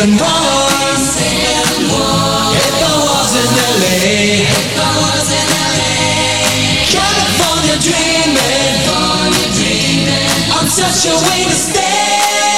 been safe. If I was in LA. California dreaming. I'm such a way to stay.